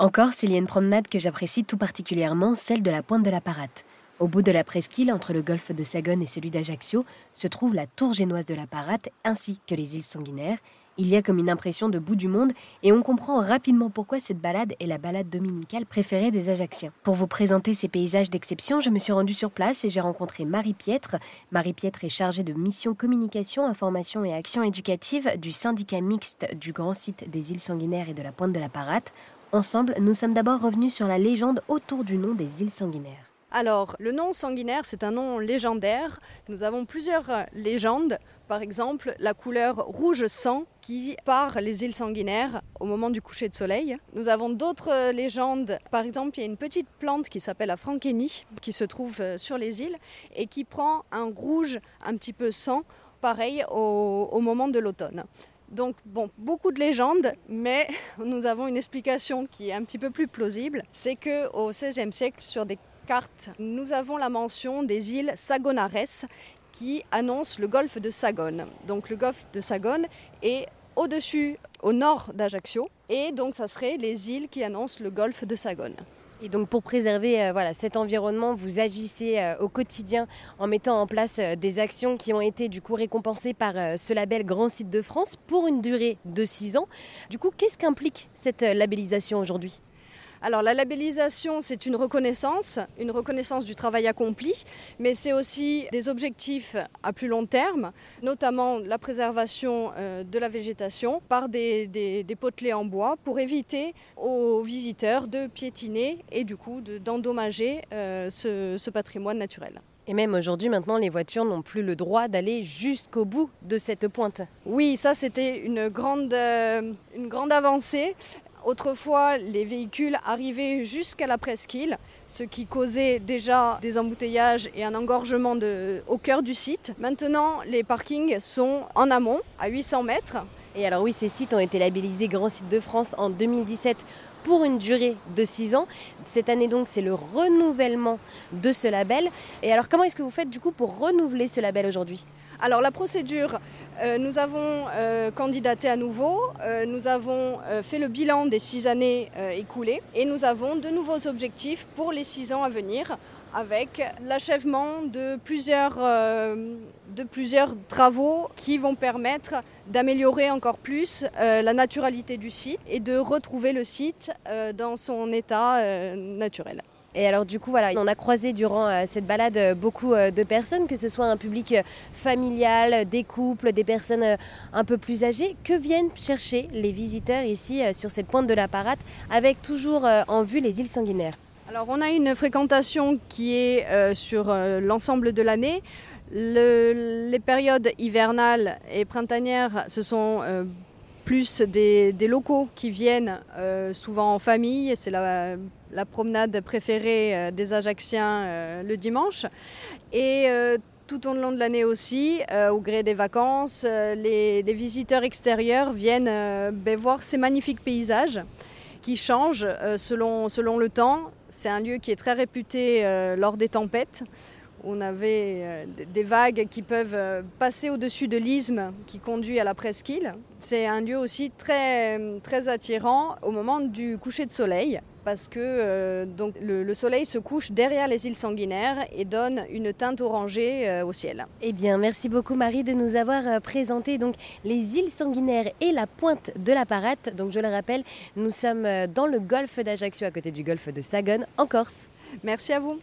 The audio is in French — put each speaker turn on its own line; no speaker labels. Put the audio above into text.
En Corse, il y a une promenade que j'apprécie tout particulièrement, celle de la pointe de la Parate. Au bout de la presqu'île, entre le golfe de Sagone et celui d'Ajaccio, se trouve la tour génoise de la Parate ainsi que les îles sanguinaires. Il y a comme une impression de bout du monde et on comprend rapidement pourquoi cette balade est la balade dominicale préférée des Ajacciens. Pour vous présenter ces paysages d'exception, je me suis rendue sur place et j'ai rencontré Marie Pietre. Marie Pietre est chargée de mission communication, information et action éducative du syndicat mixte du grand site des îles sanguinaires et de la pointe de la Parate. Ensemble, nous sommes d'abord revenus sur la légende autour du nom des îles sanguinaires.
Alors, le nom sanguinaire, c'est un nom légendaire. Nous avons plusieurs euh, légendes. Par exemple, la couleur rouge sang qui part les îles sanguinaires au moment du coucher de soleil. Nous avons d'autres euh, légendes. Par exemple, il y a une petite plante qui s'appelle la frankénie qui se trouve euh, sur les îles et qui prend un rouge un petit peu sang, pareil au, au moment de l'automne. Donc, bon, beaucoup de légendes, mais nous avons une explication qui est un petit peu plus plausible. C'est qu'au XVIe siècle, sur des nous avons la mention des îles Sagonares qui annoncent le golfe de Sagone. Donc le golfe de Sagone est au-dessus, au nord d'Ajaccio, et donc ça serait les îles qui annoncent le golfe de Sagone.
Et donc pour préserver euh, cet environnement, vous agissez euh, au quotidien en mettant en place euh, des actions qui ont été du coup récompensées par ce label Grand Site de France pour une durée de 6 ans. Du coup, qu'est-ce qu'implique cette labellisation aujourd'hui?
Alors la labellisation, c'est une reconnaissance, une reconnaissance du travail accompli, mais c'est aussi des objectifs à plus long terme, notamment la préservation euh, de la végétation par des, potelets en bois pour éviter aux visiteurs de piétiner et du coup d'endommager euh, ce, patrimoine naturel.
Et même aujourd'hui, maintenant, les voitures n'ont plus le droit d'aller jusqu'au bout de cette pointe.
Oui, ça c'était une grande, euh, une grande avancée. Autrefois, les véhicules arrivaient jusqu'à la presqu'île, ce qui causait déjà des embouteillages et un engorgement au cœur du site. Maintenant, les parkings sont en amont, à 800 mètres.
Et alors oui, ces sites ont été labellisés Grand Site de France en 2017 pour une durée de 6 ans. Cette année donc, c'est le renouvellement de ce label. Et alors comment est-ce que vous faites du coup pour renouveler ce label aujourd'hui?
Alors la procédure, euh, nous avons euh, candidaté à nouveau, euh, nous avons fait le bilan des 6 années écoulées et nous avons de nouveaux objectifs pour les 6 ans à venir avec l'achèvement de plusieurs, de plusieurs travaux qui vont permettre d'améliorer encore plus euh, la naturalité du site et de retrouver le site euh, dans son état euh, naturel.
Et alors du coup, voilà, on a croisé durant cette balade beaucoup de personnes, que ce soit un public familial, des couples, des personnes un peu plus âgées. Que viennent chercher les visiteurs ici sur cette pointe de la Parate, avec toujours en vue les îles sanguinaires?
Alors on a une fréquentation qui est sur l'ensemble de l'année. les périodes hivernales et printanières, ce sont plus des, locaux qui viennent souvent en famille. C'est la, promenade préférée des Ajacciens le dimanche. Et tout au long de l'année aussi, au gré des vacances, les, visiteurs extérieurs viennent ben, voir ces magnifiques paysages qui changent selon le temps. C'est un lieu qui est très réputé lors des tempêtes. On avait euh, des vagues qui peuvent euh, passer au-dessus de l'isthme qui conduit à la presqu'île. C'est un lieu aussi très, très attirant au moment du coucher de soleil parce que euh, donc, le, soleil se couche derrière les îles sanguinaires et donne une teinte orangée au ciel.
Eh bien, merci beaucoup Marie de nous avoir présenté donc les îles sanguinaires et la pointe de la Parate. Donc, je le rappelle, nous sommes dans le golfe d'Ajaccio, à côté du golfe de Sagone, en Corse.
Merci à vous.